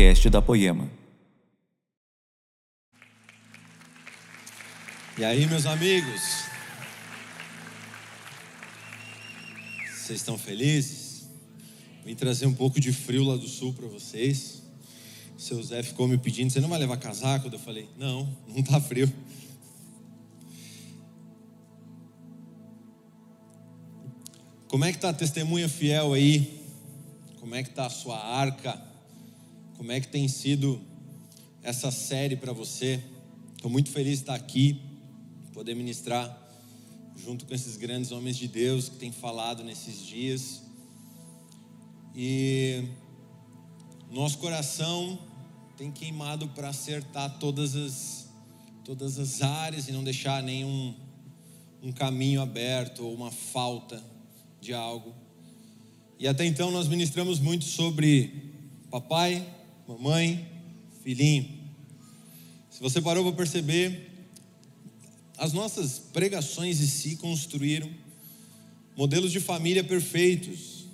podcast da Poema. E aí, meus amigos? Vocês estão felizes? Vim trazer um pouco de frio lá do sul para vocês. O seu Zé ficou me pedindo: você não vai levar casaco? Eu falei: não, não tá frio. Como é que tá a testemunha fiel aí? Como é que tá a sua arca? Como é que tem sido essa série para você? Estou muito feliz de estar aqui, poder ministrar junto com esses grandes homens de Deus que têm falado nesses dias. E nosso coração tem queimado para acertar todas as, todas as áreas e não deixar nenhum um caminho aberto ou uma falta de algo. E até então nós ministramos muito sobre papai, mamãe, filhinho. Se você parou para perceber, as nossas pregações em si construíram modelos de família perfeitos.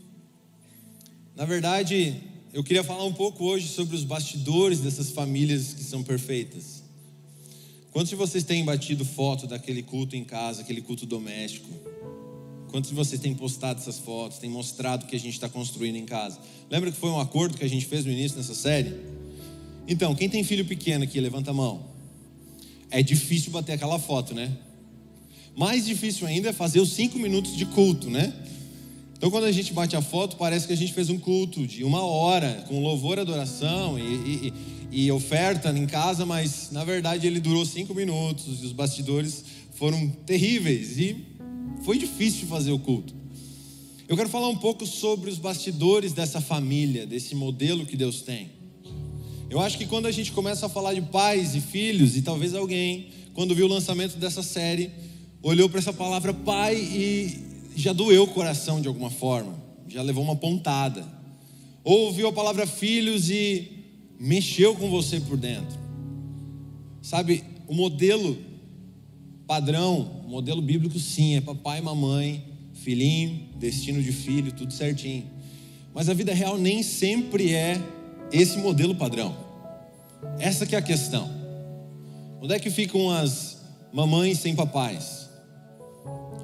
Na verdade, eu queria falar um pouco hoje sobre os bastidores dessas famílias que são perfeitas. Quantos de vocês têm batido foto daquele culto em casa, aquele culto doméstico? Quantos de vocês têm postado essas fotos, têm mostrado o que a gente está construindo em casa? Lembra que foi um acordo que a gente fez no início dessa série? Então, quem tem filho pequeno aqui, levanta a mão. É difícil bater aquela foto, né? Mais difícil ainda é fazer os cinco minutos de culto, né? Então, quando a gente bate a foto, parece que a gente fez um culto de uma hora, com louvor, adoração e, e, e oferta em casa, mas na verdade ele durou cinco minutos e os bastidores foram terríveis. E foi difícil fazer o culto. Eu quero falar um pouco sobre os bastidores dessa família, desse modelo que Deus tem. Eu acho que quando a gente começa a falar de pais e filhos, e talvez alguém, quando viu o lançamento dessa série, olhou para essa palavra pai e já doeu o coração de alguma forma, já levou uma pontada. Ou ouviu a palavra filhos e mexeu com você por dentro. Sabe, o modelo Padrão, modelo bíblico sim, é papai, mamãe, filhinho, destino de filho, tudo certinho. Mas a vida real nem sempre é esse modelo padrão. Essa que é a questão. Onde é que ficam as mamães sem papais?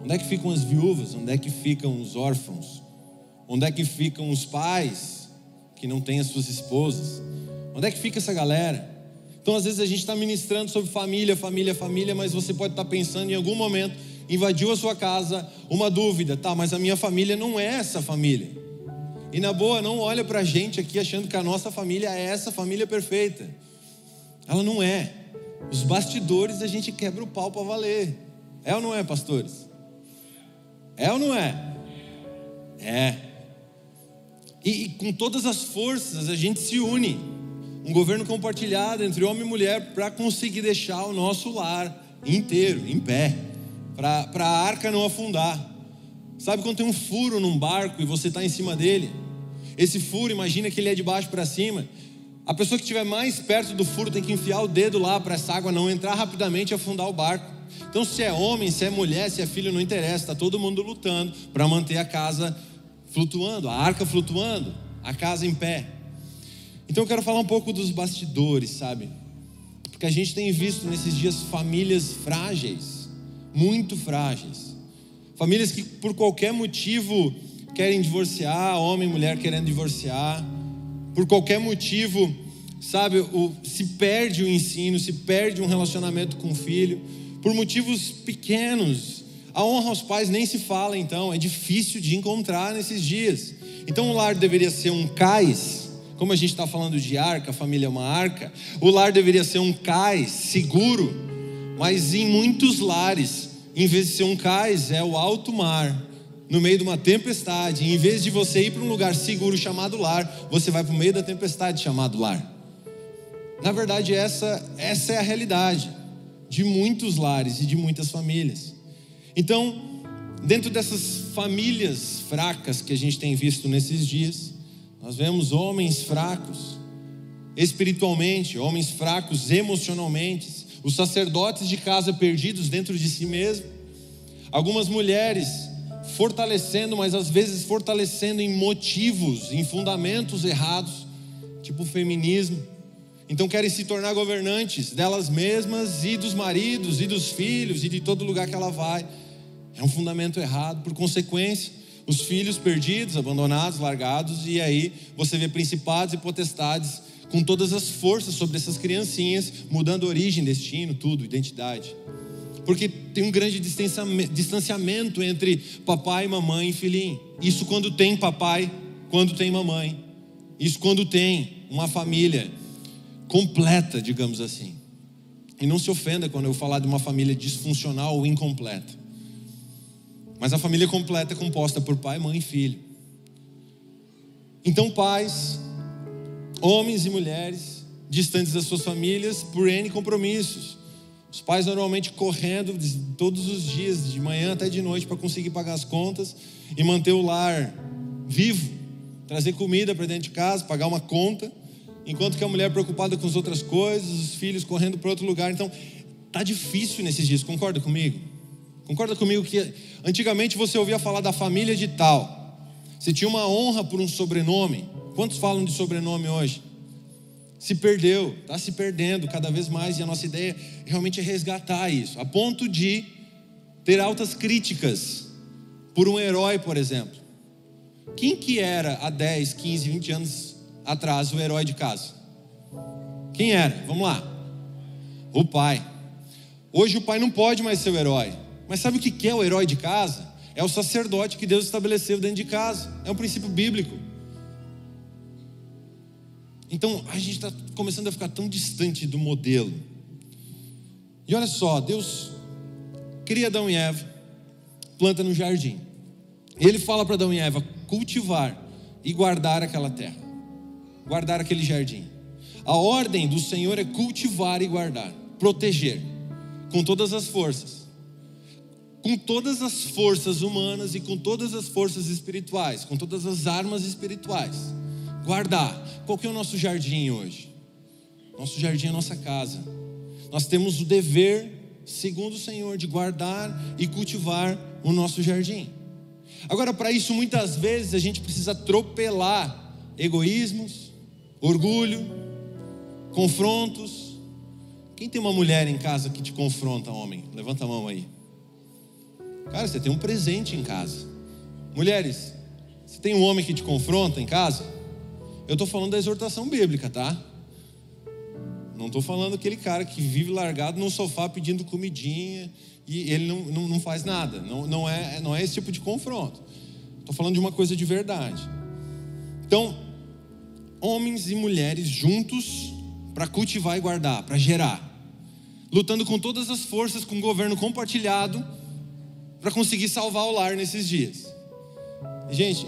Onde é que ficam as viúvas? Onde é que ficam os órfãos? Onde é que ficam os pais que não têm as suas esposas? Onde é que fica essa galera? Então, às vezes, a gente está ministrando sobre família, família, família, mas você pode estar tá pensando em algum momento, invadiu a sua casa uma dúvida, tá, mas a minha família não é essa família. E na boa, não olha para a gente aqui achando que a nossa família é essa família perfeita. Ela não é. Os bastidores a gente quebra o pau para valer. É ou não é, pastores? É ou não é? É. E, e com todas as forças a gente se une um governo compartilhado entre homem e mulher para conseguir deixar o nosso lar inteiro, em pé, para a arca não afundar. Sabe quando tem um furo num barco e você está em cima dele? Esse furo, imagina que ele é de baixo para cima. A pessoa que estiver mais perto do furo tem que enfiar o dedo lá para essa água não entrar rapidamente e afundar o barco. Então, se é homem, se é mulher, se é filho, não interessa, está todo mundo lutando para manter a casa flutuando, a arca flutuando, a casa em pé. Então eu quero falar um pouco dos bastidores, sabe? Porque a gente tem visto nesses dias famílias frágeis, muito frágeis. Famílias que por qualquer motivo querem divorciar, homem e mulher querendo divorciar, por qualquer motivo, sabe, o, se perde o ensino, se perde um relacionamento com o filho, por motivos pequenos. A honra aos pais nem se fala, então, é difícil de encontrar nesses dias. Então o lar deveria ser um cais como a gente está falando de arca, a família é uma arca, o lar deveria ser um cais seguro, mas em muitos lares, em vez de ser um cais, é o alto mar, no meio de uma tempestade. em vez de você ir para um lugar seguro chamado lar, você vai para o meio da tempestade chamado lar. Na verdade, essa, essa é a realidade de muitos lares e de muitas famílias. Então, dentro dessas famílias fracas que a gente tem visto nesses dias, nós vemos homens fracos espiritualmente, homens fracos emocionalmente, os sacerdotes de casa perdidos dentro de si mesmo, algumas mulheres fortalecendo, mas às vezes fortalecendo em motivos, em fundamentos errados, tipo feminismo. Então querem se tornar governantes delas mesmas e dos maridos e dos filhos e de todo lugar que ela vai. É um fundamento errado, por consequência, os filhos perdidos, abandonados, largados, e aí você vê principados e potestades com todas as forças sobre essas criancinhas, mudando origem, destino, tudo, identidade. Porque tem um grande distanciamento entre papai, mamãe e filhinho. Isso quando tem papai, quando tem mamãe. Isso quando tem uma família completa, digamos assim. E não se ofenda quando eu falar de uma família disfuncional ou incompleta. Mas a família completa é composta por pai, mãe e filho. Então, pais, homens e mulheres, distantes das suas famílias por N compromissos. Os pais normalmente correndo todos os dias, de manhã até de noite, para conseguir pagar as contas e manter o lar vivo, trazer comida para dentro de casa, pagar uma conta, enquanto que a mulher preocupada com as outras coisas, os filhos correndo para outro lugar. Então, tá difícil nesses dias, concorda comigo? Concorda comigo que antigamente você ouvia falar da família de tal, você tinha uma honra por um sobrenome. Quantos falam de sobrenome hoje? se perdeu, está se perdendo cada vez mais, e a nossa ideia realmente é resgatar isso, a ponto de ter altas críticas por um herói, por exemplo. Quem que era há 10, 15, 20 anos atrás o herói de casa? Quem era? Vamos lá. O pai. Hoje o pai não pode mais ser o herói. Mas sabe o que é o herói de casa? É o sacerdote que Deus estabeleceu dentro de casa. É um princípio bíblico. Então a gente está começando a ficar tão distante do modelo. E olha só, Deus cria Adão e Eva, planta no jardim. Ele fala para Adão e Eva cultivar e guardar aquela terra, guardar aquele jardim. A ordem do Senhor é cultivar e guardar, proteger, com todas as forças, com todas as forças humanas e com todas as forças espirituais, com todas as armas espirituais guardar. Qual que é o nosso jardim hoje? Nosso jardim é a nossa casa. Nós temos o dever, segundo o Senhor, de guardar e cultivar o nosso jardim. Agora, para isso, muitas vezes a gente precisa atropelar egoísmos, orgulho, confrontos. Quem tem uma mulher em casa que te confronta, homem? Levanta a mão aí. Cara, você tem um presente em casa. Mulheres, você tem um homem que te confronta em casa? Eu estou falando da exortação bíblica, tá? Não estou falando aquele cara que vive largado no sofá pedindo comidinha e ele não, não, não faz nada. Não, não, é, não é esse tipo de confronto. Estou falando de uma coisa de verdade. Então, homens e mulheres juntos para cultivar e guardar, para gerar, lutando com todas as forças, com o governo compartilhado, para conseguir salvar o lar nesses dias. Gente,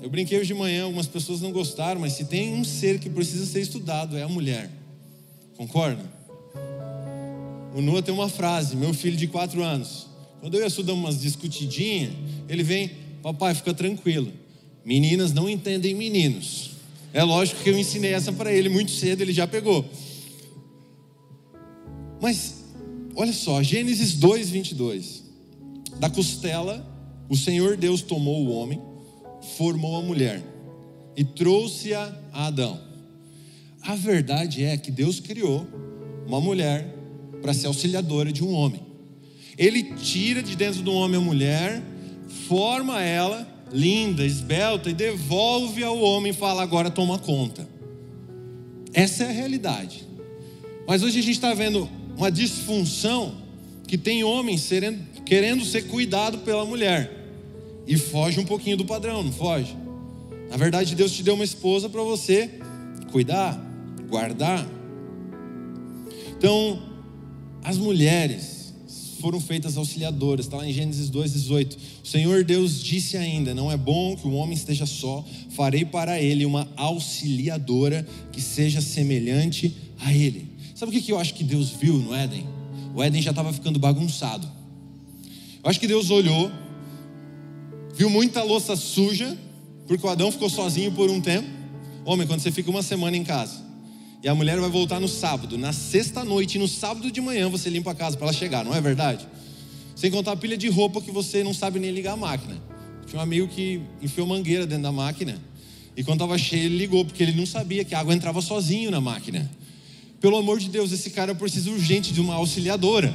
eu brinquei hoje de manhã, algumas pessoas não gostaram, mas se tem um ser que precisa ser estudado, é a mulher. Concorda? O Noah tem uma frase, meu filho de quatro anos. Quando eu e a Su damos umas discutidinhas, ele vem, papai, fica tranquilo. Meninas não entendem meninos. É lógico que eu ensinei essa para ele muito cedo, ele já pegou. Mas, olha só, Gênesis 2, 22. Da costela, o Senhor Deus tomou o homem formou a mulher e trouxe-a a Adão. A verdade é que Deus criou uma mulher para ser auxiliadora de um homem. Ele tira de dentro do homem a mulher, forma ela, linda, esbelta, e devolve ao homem e fala: agora toma conta. Essa é a realidade. Mas hoje a gente está vendo uma disfunção que tem homens querendo ser cuidado pela mulher e foge um pouquinho do padrão, não foge? Na verdade, Deus te deu uma esposa para você cuidar, guardar. Então, as mulheres foram feitas auxiliadoras, está lá em Gênesis 2,18. O Senhor Deus disse ainda: Não é bom que o homem esteja só, farei para ele uma auxiliadora que seja semelhante a ele. Sabe o que eu acho que Deus viu no Éden? O Éden já estava ficando bagunçado. Acho que Deus olhou viu muita louça suja, porque o Adão ficou sozinho por um tempo. Homem, quando você fica uma semana em casa e a mulher vai voltar no sábado, na sexta noite e no sábado de manhã você limpa a casa para ela chegar, não é verdade? Sem contar a pilha de roupa que você não sabe nem ligar a máquina. Tinha um amigo que enfiou mangueira dentro da máquina E quando estava cheio, ele ligou, porque ele não sabia que a água entrava sozinho na máquina. Pelo amor de Deus, esse cara precisa urgente de uma auxiliadora,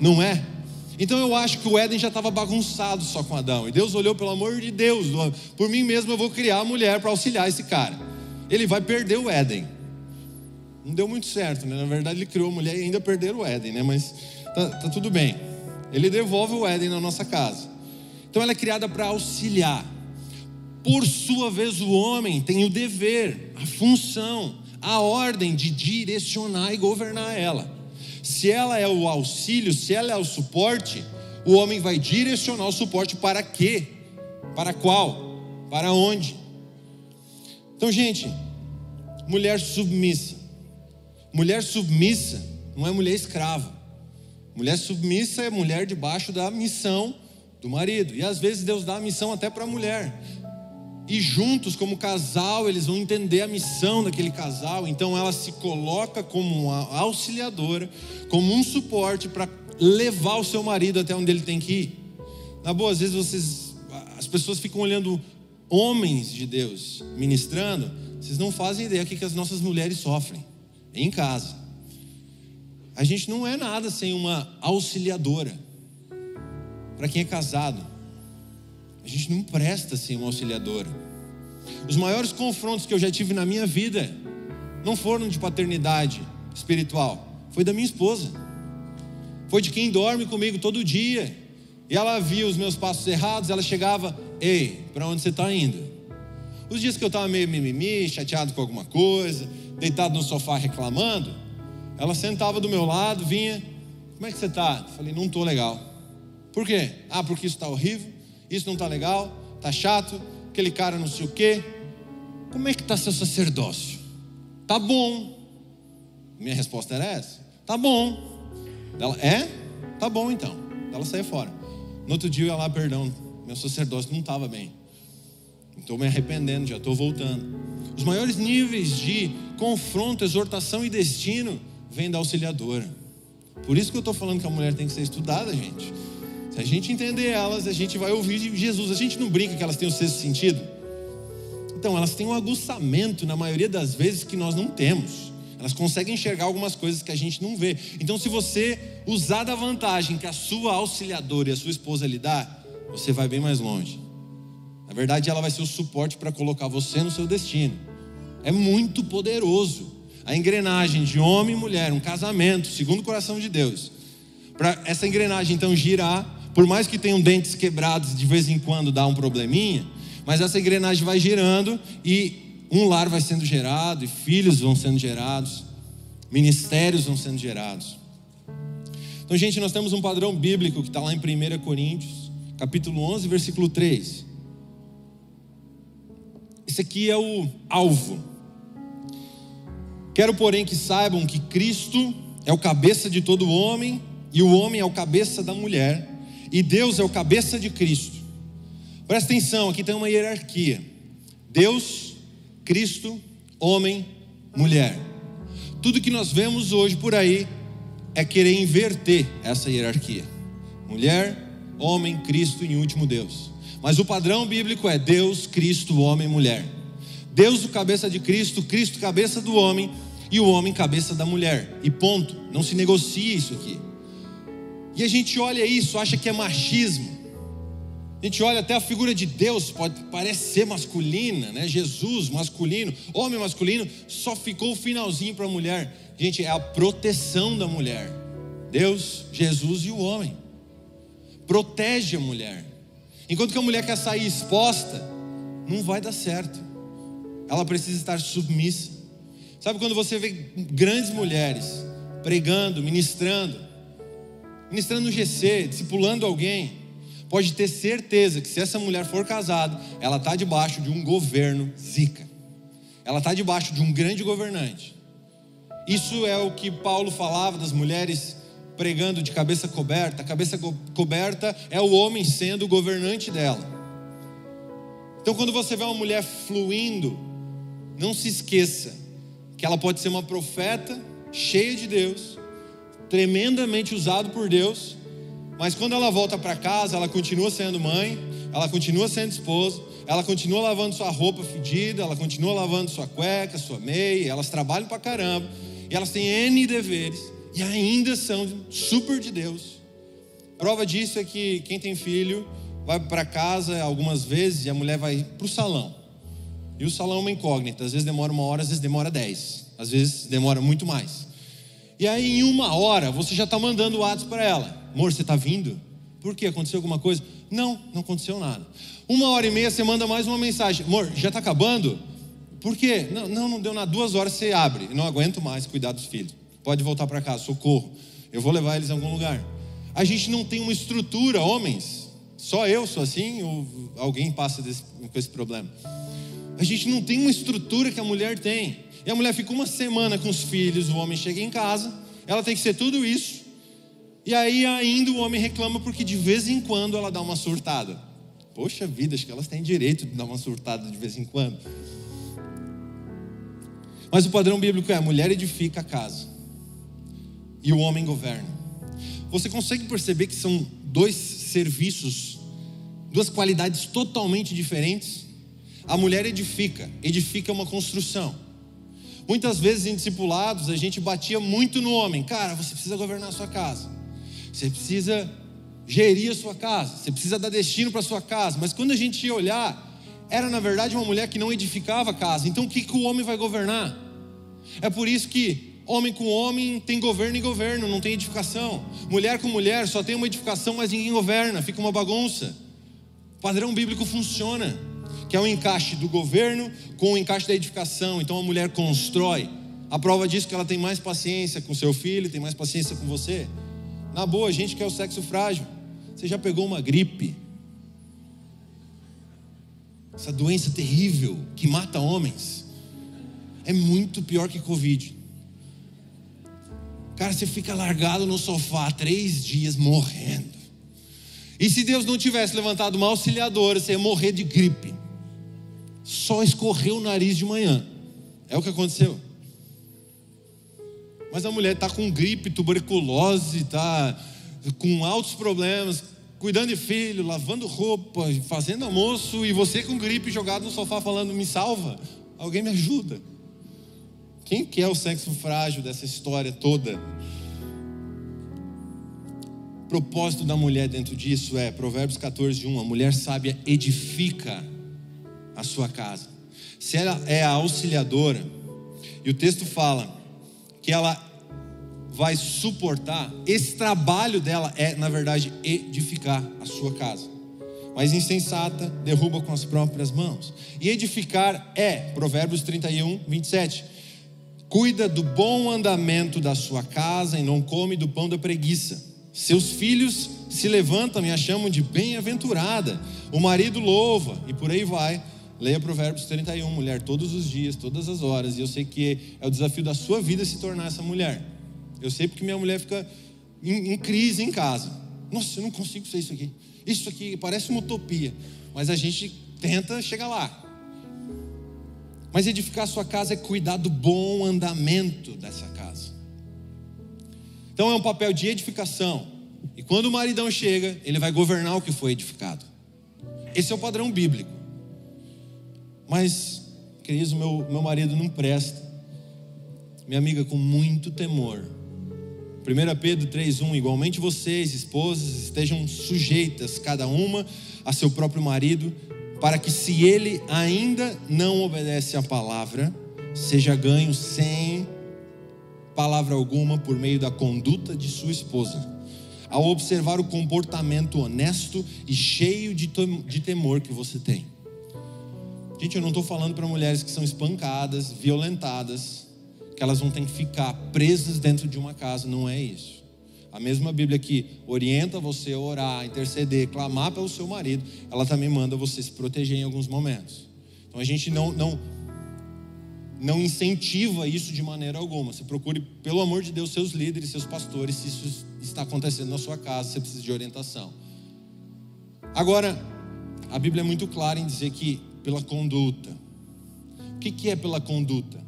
não é? Então eu acho que o Éden já estava bagunçado só com Adão. E Deus olhou, pelo amor de Deus, por mim mesmo eu vou criar a mulher para auxiliar esse cara. Ele vai perder o Éden. Não deu muito certo, né? Na verdade, ele criou a mulher e ainda perderam o Éden, né? Mas tá, tá tudo bem. Ele devolve o Éden na nossa casa. Então ela é criada para auxiliar. Por sua vez, o homem tem o dever, a função, a ordem de direcionar e governar ela. Se ela é o auxílio, se ela é o suporte, o homem vai direcionar o suporte para quê? Para qual? Para onde? Então, gente, mulher submissa. Mulher submissa não é mulher escrava. Mulher submissa é mulher debaixo da missão do marido. E às vezes Deus dá a missão até para a mulher e juntos, como casal, eles vão entender a missão daquele casal. Então ela se coloca como uma auxiliadora, como um suporte para levar o seu marido até onde ele tem que ir. Na boa, às vezes vocês, as pessoas ficam olhando homens de Deus ministrando, vocês não fazem ideia do que as nossas mulheres sofrem em casa. A gente não é nada sem uma auxiliadora. Para quem é casado, a gente não presta sem uma auxiliadora. Os maiores confrontos que eu já tive na minha vida não foram de paternidade espiritual, foi da minha esposa. Foi de quem dorme comigo todo dia. E ela via os meus passos errados, ela chegava, ei, para onde você está indo? Os dias que eu estava meio mimimi, chateado com alguma coisa, deitado no sofá reclamando, ela sentava do meu lado, vinha, como é que você está? Falei, não estou legal. Por quê? Ah, porque isso está horrível isso não está legal, está chato, aquele cara não sei o quê. Como é que está seu sacerdócio? Tá bom. Minha resposta era essa. Tá bom. Ela, é? Tá bom então. Ela saía fora. No outro dia eu ia lá, perdão, meu sacerdócio não estava bem. Estou me arrependendo, já estou voltando. Os maiores níveis de confronto, exortação e destino vêm da auxiliadora. Por isso que eu estou falando que a mulher tem que ser estudada, gente. Se a gente entender elas, a gente vai ouvir Jesus. A gente não brinca que elas têm o sexto sentido. Então, elas têm um aguçamento, na maioria das vezes, que nós não temos. Elas conseguem enxergar algumas coisas que a gente não vê. Então, se você usar da vantagem que a sua auxiliadora e a sua esposa lhe dá, você vai bem mais longe. Na verdade, ela vai ser o suporte para colocar você no seu destino. É muito poderoso. A engrenagem de homem e mulher, um casamento, segundo o coração de Deus. Para essa engrenagem então girar, por mais que tenham dentes quebrados, de vez em quando dá um probleminha, mas essa engrenagem vai girando e um lar vai sendo gerado, e filhos vão sendo gerados, ministérios vão sendo gerados. Então, gente, nós temos um padrão bíblico que está lá em 1 Coríntios, capítulo 11, versículo 3. Esse aqui é o alvo. Quero, porém, que saibam que Cristo é o cabeça de todo homem, e o homem é o cabeça da mulher, e Deus é o cabeça de Cristo. Presta atenção, aqui tem uma hierarquia: Deus, Cristo, homem, mulher. Tudo que nós vemos hoje por aí é querer inverter essa hierarquia: mulher, homem, Cristo e em último Deus. Mas o padrão bíblico é Deus, Cristo, homem, mulher. Deus, o cabeça de Cristo, Cristo, cabeça do homem e o homem, cabeça da mulher. E ponto. Não se negocia isso aqui. E a gente olha isso, acha que é machismo. A gente olha até a figura de Deus, pode parecer masculina, né? Jesus masculino, homem masculino, só ficou o finalzinho para a mulher. Gente, é a proteção da mulher. Deus, Jesus e o homem. Protege a mulher. Enquanto que a mulher quer sair exposta, não vai dar certo. Ela precisa estar submissa. Sabe quando você vê grandes mulheres pregando, ministrando, ministrando no GC, discipulando alguém, pode ter certeza que se essa mulher for casada, ela está debaixo de um governo zica. Ela está debaixo de um grande governante. Isso é o que Paulo falava das mulheres pregando de cabeça coberta. A cabeça coberta é o homem sendo o governante dela. Então, quando você vê uma mulher fluindo, não se esqueça que ela pode ser uma profeta cheia de Deus, tremendamente usado por Deus, mas quando ela volta para casa, ela continua sendo mãe, ela continua sendo esposa, ela continua lavando sua roupa fedida, ela continua lavando sua cueca, sua meia, elas trabalham pra caramba, e elas têm N deveres, e ainda são super de Deus. Prova disso é que quem tem filho vai para casa algumas vezes e a mulher vai para o salão. E o salão é uma incógnita, às vezes demora uma hora, às vezes demora dez, às vezes demora muito mais. E aí, em uma hora, você já está mandando WhatsApp para ela: Amor, você está vindo? Por quê? Aconteceu alguma coisa? Não, não aconteceu nada. Uma hora e meia você manda mais uma mensagem: Amor, já está acabando? Por quê? Não, não, não deu nada. Duas horas você abre. Não aguento mais cuidar dos filhos. Pode voltar para casa, socorro. Eu vou levar eles a algum lugar. A gente não tem uma estrutura, homens. Só eu sou assim ou alguém passa desse, com esse problema? A gente não tem uma estrutura que a mulher tem. E a mulher fica uma semana com os filhos, o homem chega em casa, ela tem que ser tudo isso. E aí ainda o homem reclama porque de vez em quando ela dá uma surtada. Poxa vida, acho que elas têm direito de dar uma surtada de vez em quando. Mas o padrão bíblico é: a mulher edifica a casa e o homem governa. Você consegue perceber que são dois serviços, duas qualidades totalmente diferentes? A mulher edifica, edifica uma construção. Muitas vezes em discipulados a gente batia muito no homem. Cara, você precisa governar a sua casa. Você precisa gerir a sua casa. Você precisa dar destino para a sua casa. Mas quando a gente ia olhar, era na verdade uma mulher que não edificava a casa. Então o que, que o homem vai governar? É por isso que homem com homem tem governo e governo, não tem edificação. Mulher com mulher só tem uma edificação, mas ninguém governa, fica uma bagunça. O padrão bíblico funciona que é o encaixe do governo com o encaixe da edificação. Então a mulher constrói. A prova disso é que ela tem mais paciência com seu filho, tem mais paciência com você. Na boa, a gente quer o sexo frágil. Você já pegou uma gripe? Essa doença terrível que mata homens. É muito pior que Covid. Cara, você fica largado no sofá três dias morrendo. E se Deus não tivesse levantado uma auxiliadora, você ia morrer de gripe só escorreu o nariz de manhã. É o que aconteceu. Mas a mulher está com gripe, tuberculose, está com altos problemas, cuidando de filho, lavando roupa, fazendo almoço, e você com gripe jogado no sofá falando: me salva, alguém me ajuda. Quem que é o sexo frágil dessa história toda? O propósito da mulher dentro disso é Provérbios 14, 1: a mulher sábia edifica a sua casa. Se ela é a auxiliadora, e o texto fala que ela vai suportar, esse trabalho dela é, na verdade, edificar a sua casa. Mas insensata derruba com as próprias mãos. E edificar é, Provérbios 31, 27. Cuida do bom andamento da sua casa e não come do pão da preguiça. Seus filhos se levantam e a chamam de bem-aventurada. O marido louva, e por aí vai Leia Provérbios 31, mulher, todos os dias, todas as horas. E eu sei que é o desafio da sua vida se tornar essa mulher. Eu sei porque minha mulher fica em, em crise em casa. Nossa, eu não consigo ser isso aqui. Isso aqui parece uma utopia. Mas a gente tenta chegar lá. Mas edificar sua casa é cuidar do bom andamento dessa casa. Então é um papel de edificação. E quando o maridão chega, ele vai governar o que foi edificado. Esse é o padrão bíblico. Mas, queridos, meu, meu marido não presta. Minha amiga, com muito temor. 1 Pedro 3,1: Igualmente vocês, esposas, estejam sujeitas, cada uma, a seu próprio marido, para que, se ele ainda não obedece à palavra, seja ganho sem palavra alguma por meio da conduta de sua esposa. Ao observar o comportamento honesto e cheio de temor que você tem. Gente, eu não estou falando para mulheres que são espancadas, violentadas, que elas vão ter que ficar presas dentro de uma casa. Não é isso. A mesma Bíblia que orienta você a orar, interceder, clamar pelo seu marido, ela também manda você se proteger em alguns momentos. Então a gente não, não, não incentiva isso de maneira alguma. Você procure, pelo amor de Deus, seus líderes, seus pastores, se isso está acontecendo na sua casa, você precisa de orientação. Agora, a Bíblia é muito clara em dizer que pela conduta. O que, é pela conduta?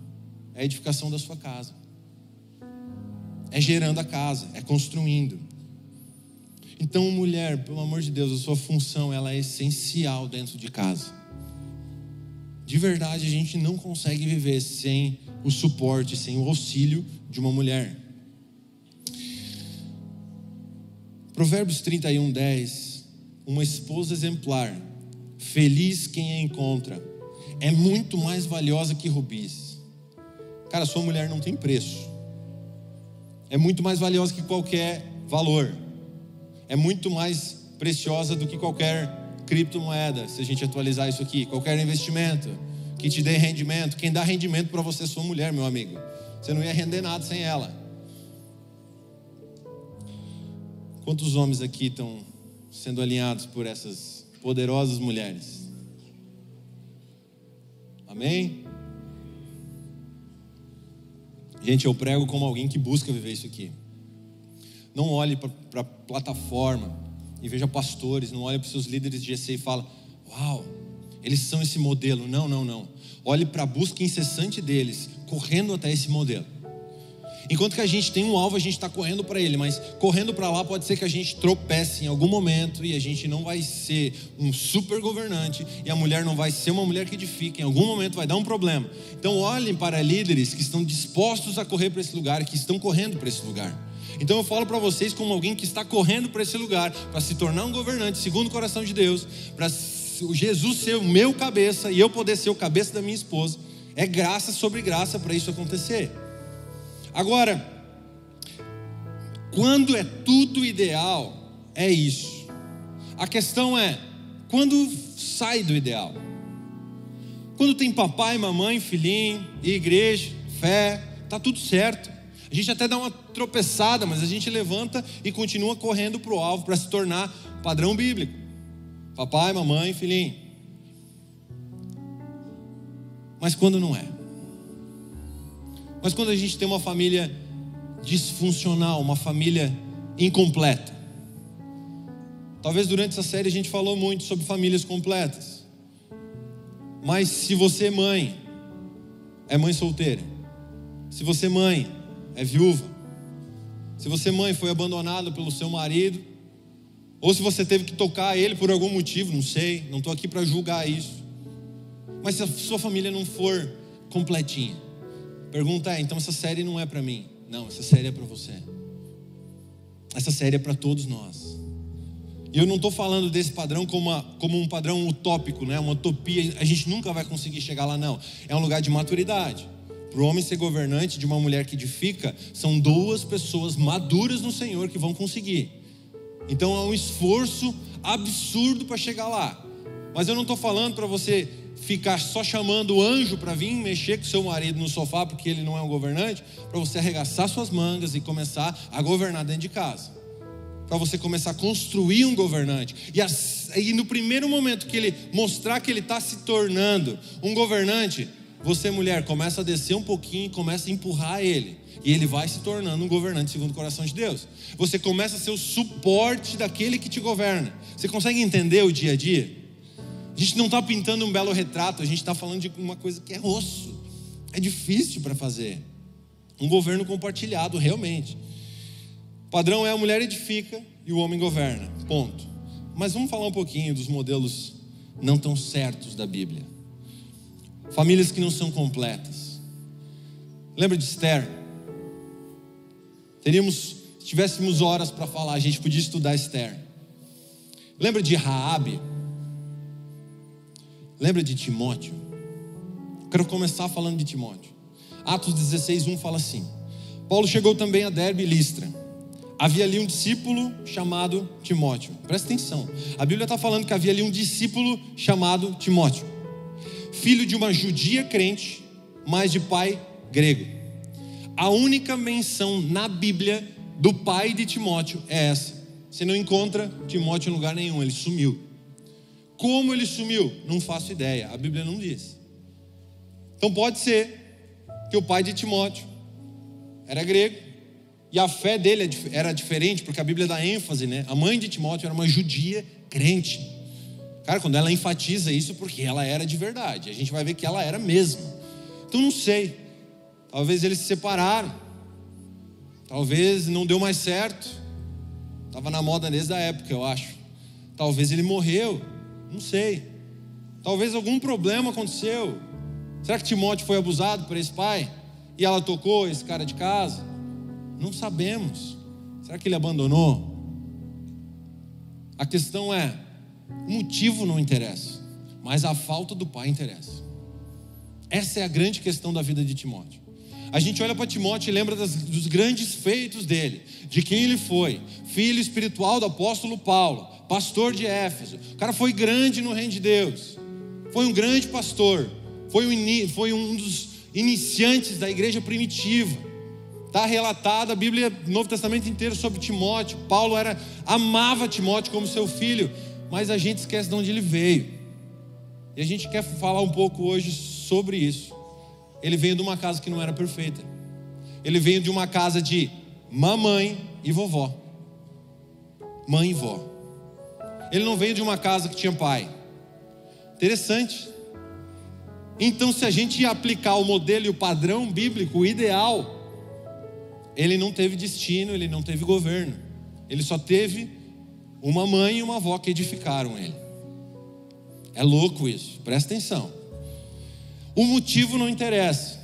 É a edificação da sua casa. É gerando a casa, é construindo. Então, mulher, pelo amor de Deus, a sua função ela é essencial dentro de casa. de verdade a gente não consegue viver sem o suporte, sem o auxílio de uma mulher. Provérbios 31, 10. Uma esposa exemplar, feliz quem a encontra, é muito mais valiosa que rubis. Cara, sua mulher não tem preço. É muito mais valiosa que qualquer valor. É muito mais preciosa do que qualquer criptomoeda, se a gente atualizar isso aqui, qualquer investimento que te dê rendimento, quem dá rendimento para você é sua mulher, meu amigo. Você não ia render nada sem ela. Quantos homens aqui estão sendo alinhados por essas poderosas mulheres? Amém? Gente, eu prego como alguém que busca viver isso aqui. Não olhe para a plataforma e veja pastores, não olhe para os seus líderes de GC e fala: Uau, eles são esse modelo. Não, não, não. Olhe para a busca incessante deles, correndo até esse modelo. Enquanto que a gente tem um alvo, a gente está correndo para ele, mas correndo para lá pode ser que a gente tropece em algum momento e a gente não vai ser um super governante e a mulher não vai ser uma mulher que edifica, em algum momento vai dar um problema. Então olhem para líderes que estão dispostos a correr para esse lugar, que estão correndo para esse lugar. Então eu falo para vocês como alguém que está correndo para esse lugar, para se tornar um governante segundo o coração de Deus, para Jesus ser o meu cabeça e eu poder ser o cabeça da minha esposa. É graça sobre graça para isso acontecer. Agora, quando é tudo ideal, é isso. A questão é, quando sai do ideal? Quando tem papai, mamãe, filhinho, igreja, fé, tá tudo certo. A gente até dá uma tropeçada, mas a gente levanta e continua correndo para o alvo para se tornar padrão bíblico. Papai, mamãe, filhinho. Mas quando não é? Mas quando a gente tem uma família disfuncional, uma família incompleta. Talvez durante essa série a gente falou muito sobre famílias completas. Mas se você mãe é mãe solteira, se você mãe é viúva, se você mãe foi abandonada pelo seu marido, ou se você teve que tocar ele por algum motivo, não sei, não estou aqui para julgar isso. Mas se a sua família não for completinha, pergunta é: então essa série não é para mim? Não, essa série é para você. Essa série é para todos nós. E eu não estou falando desse padrão como, uma, como um padrão utópico, né? uma utopia. A gente nunca vai conseguir chegar lá, não. É um lugar de maturidade. Para o homem ser governante de uma mulher que edifica, são duas pessoas maduras no Senhor que vão conseguir. Então é um esforço absurdo para chegar lá. Mas eu não estou falando para você ficar só chamando o anjo para vir mexer com seu marido no sofá porque ele não é um governante, para você arregaçar suas mangas e começar a governar dentro de casa. Para você começar a construir um governante. E, as, e no primeiro momento que ele mostrar que ele está se tornando um governante, você, mulher, começa a descer um pouquinho e começa a empurrar ele. E ele vai se tornando um governante segundo o coração de Deus. Você começa a ser o suporte daquele que te governa. Você consegue entender o dia a dia? A gente não está pintando um belo retrato, a gente está falando de uma coisa que é osso. É difícil para fazer. Um governo compartilhado, realmente. O padrão é a mulher edifica e o homem governa. Ponto. Mas vamos falar um pouquinho dos modelos não tão certos da Bíblia famílias que não são completas. Lembra de Esther? Teríamos, se tivéssemos horas para falar, a gente podia estudar Esther. Lembra de Raabe? Lembra de Timóteo? Quero começar falando de Timóteo. Atos 16, 1 fala assim: Paulo chegou também a Derbe e Listra. Havia ali um discípulo chamado Timóteo. Presta atenção. A Bíblia está falando que havia ali um discípulo chamado Timóteo filho de uma judia crente, mas de pai grego. A única menção na Bíblia do pai de Timóteo é essa. Você não encontra Timóteo em lugar nenhum, ele sumiu. Como ele sumiu? Não faço ideia, a Bíblia não diz. Então pode ser que o pai de Timóteo era grego e a fé dele é era diferente, porque a Bíblia dá ênfase, né? A mãe de Timóteo era uma judia crente. Cara, quando ela enfatiza isso, porque ela era de verdade, a gente vai ver que ela era mesmo. Então não sei. Talvez eles se separaram. Talvez não deu mais certo. Estava na moda desde a época, eu acho. Talvez ele morreu. Não sei. Talvez algum problema aconteceu. Será que Timóteo foi abusado por esse pai? E ela tocou esse cara de casa? Não sabemos. Será que ele abandonou? A questão é: o motivo não interessa, mas a falta do pai interessa. Essa é a grande questão da vida de Timóteo. A gente olha para Timóteo e lembra das, dos grandes feitos dele, de quem ele foi, filho espiritual do apóstolo Paulo, pastor de Éfeso. O cara foi grande no reino de Deus, foi um grande pastor, foi um, foi um dos iniciantes da igreja primitiva. Está relatado a Bíblia, Novo Testamento inteiro sobre Timóteo. Paulo era amava Timóteo como seu filho, mas a gente esquece de onde ele veio. E a gente quer falar um pouco hoje sobre isso. Ele veio de uma casa que não era perfeita. Ele veio de uma casa de mamãe e vovó. Mãe e vó. Ele não veio de uma casa que tinha pai. Interessante. Então, se a gente aplicar o modelo e o padrão bíblico, o ideal, ele não teve destino, ele não teve governo. Ele só teve uma mãe e uma avó que edificaram ele. É louco isso, presta atenção. O motivo não interessa,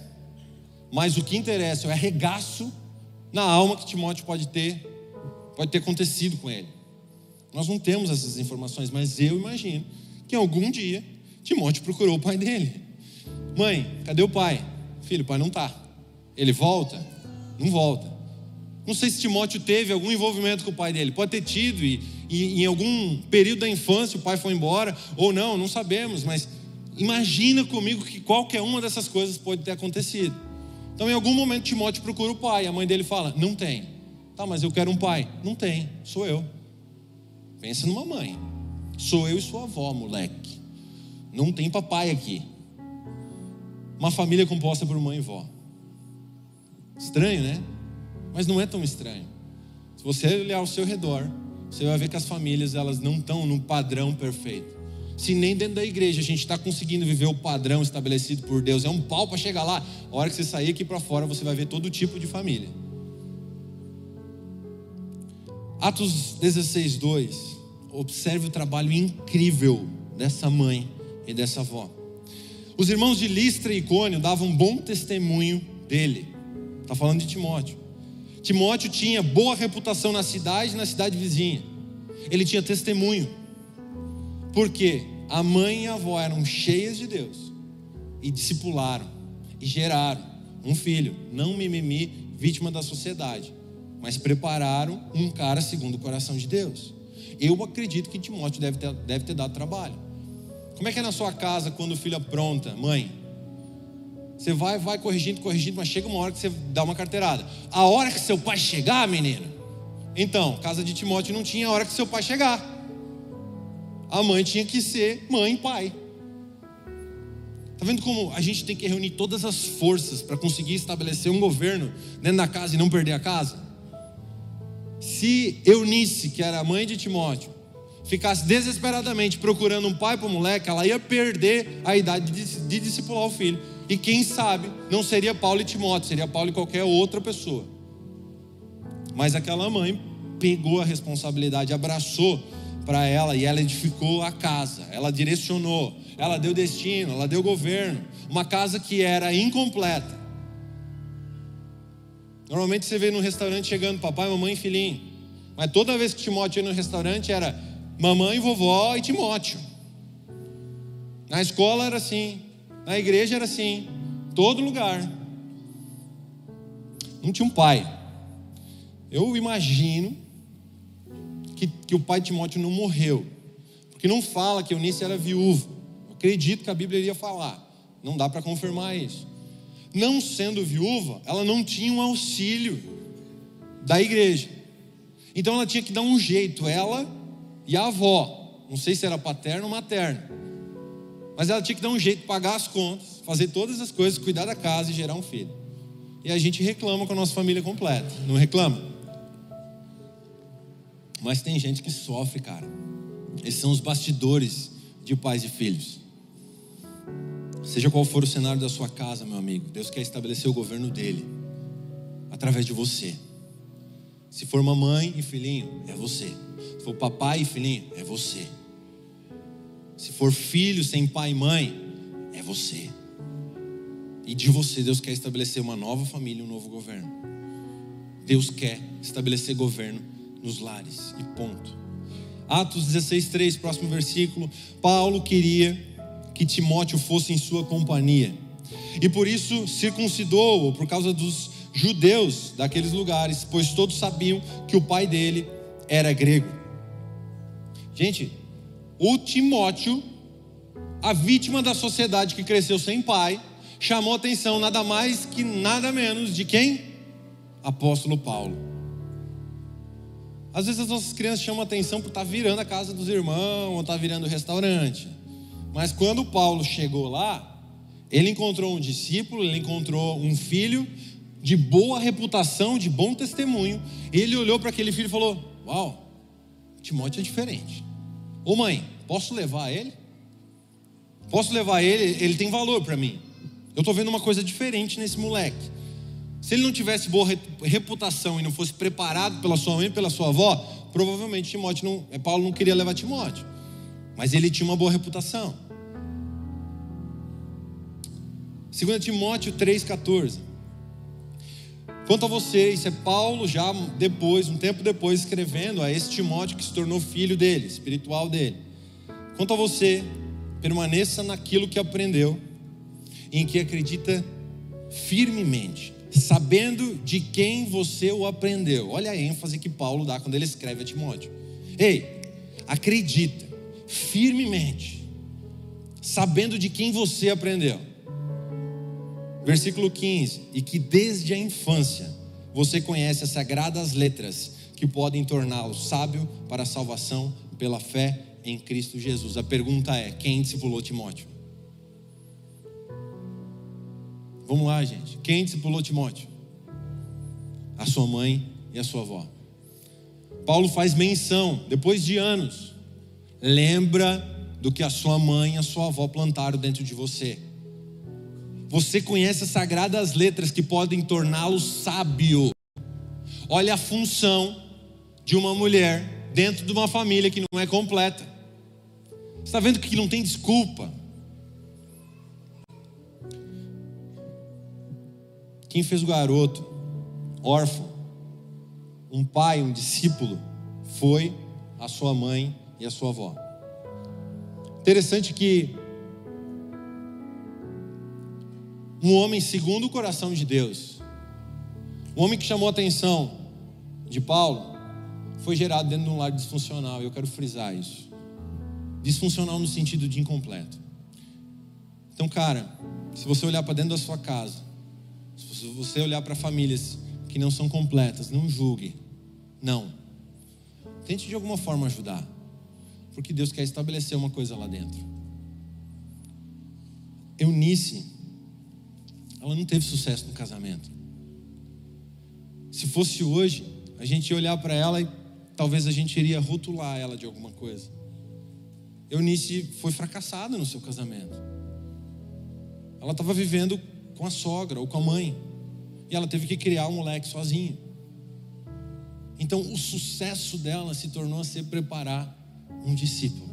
mas o que interessa é o arregaço na alma que Timóteo pode ter, pode ter acontecido com ele. Nós não temos essas informações, mas eu imagino que algum dia Timóteo procurou o pai dele. Mãe, cadê o pai? Filho, o pai não está. Ele volta? Não volta. Não sei se Timóteo teve algum envolvimento com o pai dele. Pode ter tido, e, e em algum período da infância o pai foi embora, ou não, não sabemos, mas imagina comigo que qualquer uma dessas coisas pode ter acontecido. Então, em algum momento, Timóteo procura o pai, a mãe dele fala: Não tem. Tá, mas eu quero um pai. Não tem, sou eu. Pensa numa mãe. Sou eu e sua avó, moleque. Não tem papai aqui. Uma família composta por mãe e vó. Estranho, né? Mas não é tão estranho. Se você olhar ao seu redor, você vai ver que as famílias elas não estão num padrão perfeito. Se nem dentro da igreja a gente está conseguindo viver o padrão estabelecido por Deus, é um pau para chegar lá. A hora que você sair aqui para fora, você vai ver todo tipo de família. Atos 16, 2. Observe o trabalho incrível dessa mãe e dessa avó. Os irmãos de Listra e Icônio davam bom testemunho dele. Está falando de Timóteo. Timóteo tinha boa reputação na cidade e na cidade vizinha. Ele tinha testemunho. Porque a mãe e a avó eram cheias de Deus e discipularam e geraram um filho, não mimimi, vítima da sociedade, mas prepararam um cara segundo o coração de Deus. Eu acredito que Timóteo deve ter, deve ter dado trabalho. Como é que é na sua casa quando o filho apronta, mãe? Você vai, vai corrigindo, corrigindo, mas chega uma hora que você dá uma carteirada. A hora que seu pai chegar, menina. Então, casa de Timóteo não tinha a hora que seu pai chegar. A mãe tinha que ser mãe e pai. Está vendo como a gente tem que reunir todas as forças para conseguir estabelecer um governo dentro da casa e não perder a casa? Se Eunice, que era a mãe de Timóteo, ficasse desesperadamente procurando um pai para o moleque, ela ia perder a idade de, de discipular o filho. E quem sabe não seria Paulo e Timóteo, seria Paulo e qualquer outra pessoa. Mas aquela mãe pegou a responsabilidade, abraçou para ela e ela edificou a casa, ela direcionou, ela deu destino, ela deu governo. Uma casa que era incompleta. Normalmente você vê no restaurante chegando papai, mamãe e filhinho. Mas toda vez que Timóteo ia no restaurante era mamãe, vovó e Timóteo. Na escola era assim. Na igreja era assim, todo lugar. Não tinha um pai. Eu imagino que, que o pai de Timóteo não morreu, porque não fala que Eunice era viúva. Eu acredito que a Bíblia iria falar, não dá para confirmar isso. Não sendo viúva, ela não tinha um auxílio da igreja. Então ela tinha que dar um jeito, ela e a avó. Não sei se era paterno ou materno. Mas ela tinha que dar um jeito, pagar as contas, fazer todas as coisas, cuidar da casa e gerar um filho. E a gente reclama com a nossa família completa, não reclama? Mas tem gente que sofre, cara. Esses são os bastidores de pais e filhos. Seja qual for o cenário da sua casa, meu amigo, Deus quer estabelecer o governo dele através de você. Se for mamãe e filhinho, é você. Se for papai e filhinho, é você. se for filho sem pai e mãe, é você. E de você Deus quer estabelecer uma nova família, um novo governo. Deus quer estabelecer governo nos lares. E ponto. Atos 16, 3, próximo versículo. Paulo queria que Timóteo fosse em sua companhia. E por isso circuncidou-o, por causa dos judeus daqueles lugares, pois todos sabiam que o pai dele era grego. Gente, o Timóteo, a vítima da sociedade que cresceu sem pai, chamou atenção nada mais que nada menos de quem? Apóstolo Paulo. Às vezes as nossas crianças chamam atenção por estar tá virando a casa dos irmãos, ou estar tá virando o restaurante. Mas quando Paulo chegou lá, ele encontrou um discípulo, ele encontrou um filho de boa reputação, de bom testemunho. Ele olhou para aquele filho e falou: Uau, Timóteo é diferente. Ô mãe, posso levar ele? Posso levar ele? Ele tem valor para mim. Eu estou vendo uma coisa diferente nesse moleque. Se ele não tivesse boa reputação e não fosse preparado pela sua mãe e pela sua avó, provavelmente Timóteo não, Paulo não queria levar Timóteo. Mas ele tinha uma boa reputação. 2 Timóteo 3,14. Quanto a você, isso é Paulo já depois, um tempo depois, escrevendo a esse Timóteo que se tornou filho dele, espiritual dele. Quanto a você, permaneça naquilo que aprendeu, em que acredita firmemente, sabendo de quem você o aprendeu. Olha a ênfase que Paulo dá quando ele escreve a Timóteo. Ei, acredita firmemente, sabendo de quem você aprendeu. Versículo 15: E que desde a infância você conhece as sagradas letras que podem torná-lo sábio para a salvação pela fé em Cristo Jesus. A pergunta é: quem discipulou Timóteo? Vamos lá, gente. Quem discipulou Timóteo? A sua mãe e a sua avó. Paulo faz menção, depois de anos, lembra do que a sua mãe e a sua avó plantaram dentro de você. Você conhece as sagradas letras que podem torná-lo sábio. Olha a função de uma mulher dentro de uma família que não é completa. Está vendo que não tem desculpa? Quem fez o garoto órfão, um pai, um discípulo, foi a sua mãe e a sua avó. Interessante que um homem segundo o coração de Deus, um homem que chamou a atenção de Paulo, foi gerado dentro de um lar disfuncional, e eu quero frisar isso. Disfuncional no sentido de incompleto. Então, cara, se você olhar para dentro da sua casa, se você olhar para famílias que não são completas, não julgue. Não. Tente de alguma forma ajudar. Porque Deus quer estabelecer uma coisa lá dentro. Eunice, ela não teve sucesso no casamento. Se fosse hoje, a gente ia olhar para ela e talvez a gente iria rotular ela de alguma coisa. Eunice foi fracassada no seu casamento. Ela estava vivendo com a sogra ou com a mãe. E ela teve que criar um moleque sozinha. Então o sucesso dela se tornou a ser preparar um discípulo.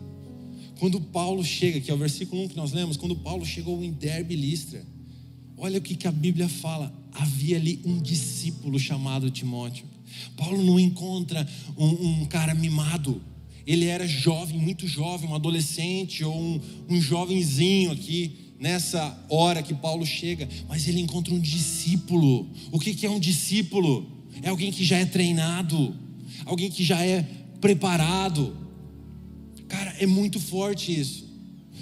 Quando Paulo chega, que é o versículo 1 que nós lemos, quando Paulo chegou em Derbe Listra, olha o que, que a Bíblia fala: havia ali um discípulo chamado Timóteo. Paulo não encontra um, um cara mimado, ele era jovem, muito jovem, um adolescente ou um, um jovenzinho aqui, nessa hora que Paulo chega, mas ele encontra um discípulo. O que é um discípulo? É alguém que já é treinado, alguém que já é preparado. Cara, é muito forte isso,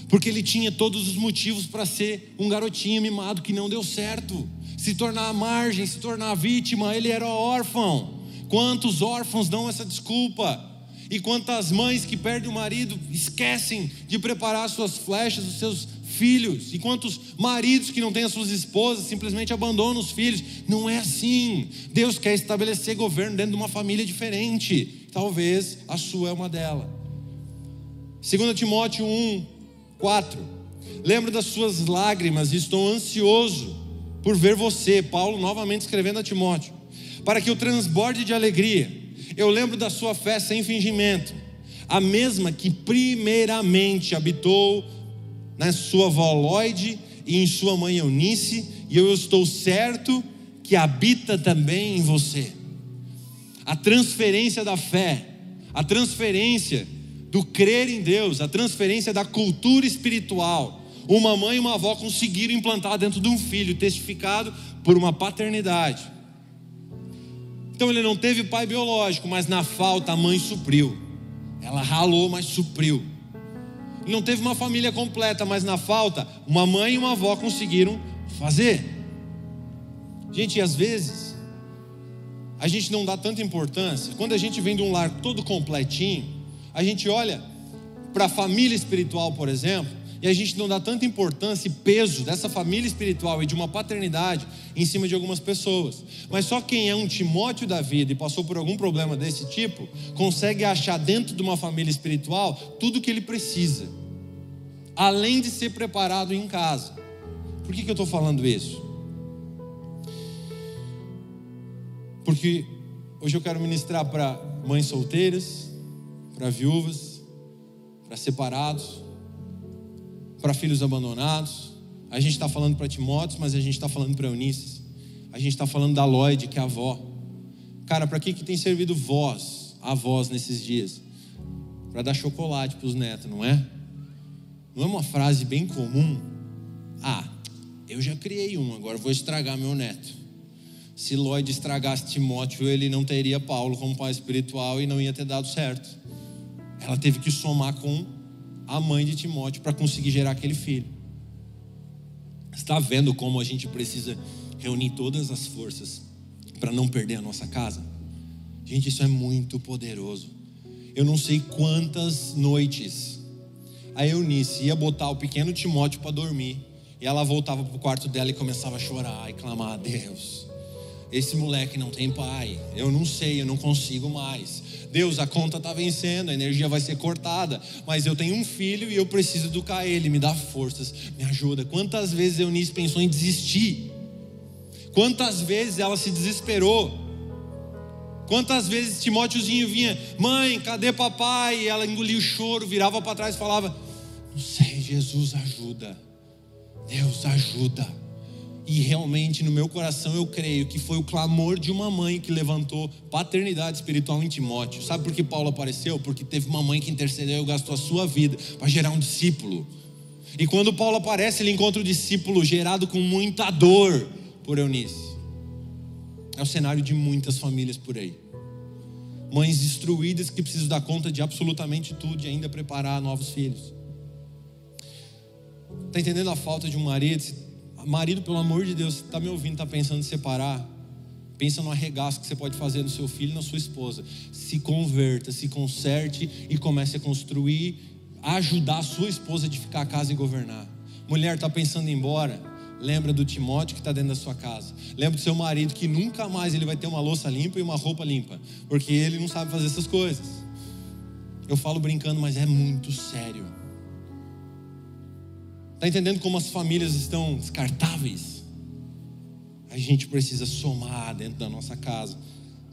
porque ele tinha todos os motivos para ser um garotinho mimado que não deu certo, se tornar a margem, se tornar a vítima. Ele era órfão. Quantos órfãos dão essa desculpa? E quantas mães que perdem o marido esquecem de preparar suas flechas, os seus filhos, e quantos maridos que não têm as suas esposas simplesmente abandonam os filhos. Não é assim. Deus quer estabelecer governo dentro de uma família diferente. Talvez a sua é uma delas. 2 Timóteo 1, 4. Lembro das suas lágrimas e estou ansioso por ver você, Paulo, novamente escrevendo a Timóteo, para que eu transborde de alegria. Eu lembro da sua fé sem fingimento a mesma que primeiramente habitou na sua avó Lloyd e em sua mãe Eunice, e eu estou certo que habita também em você. A transferência da fé, a transferência do crer em Deus, a transferência da cultura espiritual. Uma mãe e uma avó conseguiram implantar dentro de um filho, testificado por uma paternidade. Então ele não teve pai biológico, mas na falta a mãe supriu. Ela ralou, mas supriu. Ele não teve uma família completa, mas na falta, uma mãe e uma avó conseguiram fazer. Gente, às vezes, a gente não dá tanta importância. Quando a gente vem de um lar todo completinho, a gente olha para a família espiritual, por exemplo, e a gente não dá tanta importância e peso dessa família espiritual e de uma paternidade em cima de algumas pessoas. Mas só quem é um Timóteo da vida e passou por algum problema desse tipo, consegue achar dentro de uma família espiritual tudo o que ele precisa, além de ser preparado em casa. Por que, que eu estou falando isso? Porque hoje eu quero ministrar para mães solteiras, para viúvas, para separados para filhos abandonados. A gente está falando para Timóteo, mas a gente está falando para Eunices. A gente está falando da Lloyd, que é a avó. Cara, para que, que tem servido voz, avós nesses dias? Para dar chocolate para os netos, não é? Não é uma frase bem comum? Ah, eu já criei um, agora vou estragar meu neto. Se Lloyd estragasse Timóteo, ele não teria Paulo como pai espiritual e não ia ter dado certo. Ela teve que somar com a mãe de Timóteo para conseguir gerar aquele filho. Está vendo como a gente precisa reunir todas as forças para não perder a nossa casa? Gente, isso é muito poderoso. Eu não sei quantas noites a Eunice ia botar o pequeno Timóteo para dormir e ela voltava para o quarto dela e começava a chorar e clamar a Deus. Esse moleque não tem pai. Eu não sei, eu não consigo mais. Deus, a conta está vencendo, a energia vai ser cortada, mas eu tenho um filho e eu preciso educar ele, me dá forças, me ajuda. Quantas vezes Eunice pensou em desistir? Quantas vezes ela se desesperou? Quantas vezes Timóteozinho vinha, mãe, cadê papai? E ela engolia o choro, virava para trás e falava: Não sei, Jesus ajuda, Deus ajuda. E realmente no meu coração eu creio que foi o clamor de uma mãe que levantou paternidade espiritual em Timóteo. Sabe por que Paulo apareceu? Porque teve uma mãe que intercedeu e gastou a sua vida para gerar um discípulo. E quando Paulo aparece, ele encontra o discípulo gerado com muita dor por Eunice. É o cenário de muitas famílias por aí. Mães destruídas que precisam dar conta de absolutamente tudo e ainda preparar novos filhos. Está entendendo a falta de um marido? Marido, pelo amor de Deus, está me ouvindo, está pensando em separar, pensa no arregaço que você pode fazer no seu filho e na sua esposa. Se converta, se conserte e comece a construir, ajudar a sua esposa a edificar a casa e governar. Mulher está pensando em ir embora, lembra do Timóteo que está dentro da sua casa. Lembra do seu marido que nunca mais ele vai ter uma louça limpa e uma roupa limpa, porque ele não sabe fazer essas coisas. Eu falo brincando, mas é muito sério. Está entendendo como as famílias estão descartáveis? A gente precisa somar dentro da nossa casa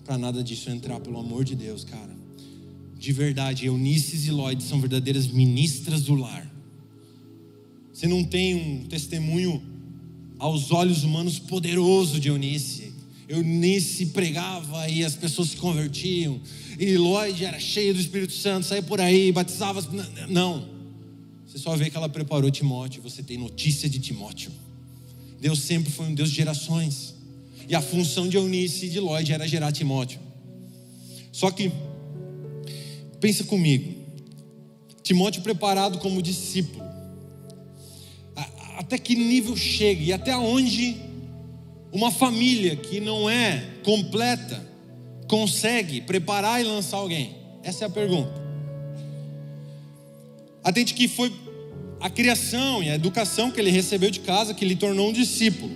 para nada disso entrar, pelo amor de Deus, cara. De verdade, Eunices e Lloyd são verdadeiras ministras do lar. Você não tem um testemunho aos olhos humanos poderoso de Eunice. Eunice pregava e as pessoas se convertiam. E Lloyd era cheio do Espírito Santo, saía por aí, batizava. Não. Você só vê que ela preparou Timóteo, você tem notícia de Timóteo. Deus sempre foi um Deus de gerações. E a função de Eunice e de Lloyd era gerar Timóteo. Só que, pensa comigo, Timóteo preparado como discípulo. Até que nível chega e até onde uma família que não é completa consegue preparar e lançar alguém? Essa é a pergunta. Atente que foi a criação e a educação que ele recebeu de casa que lhe tornou um discípulo.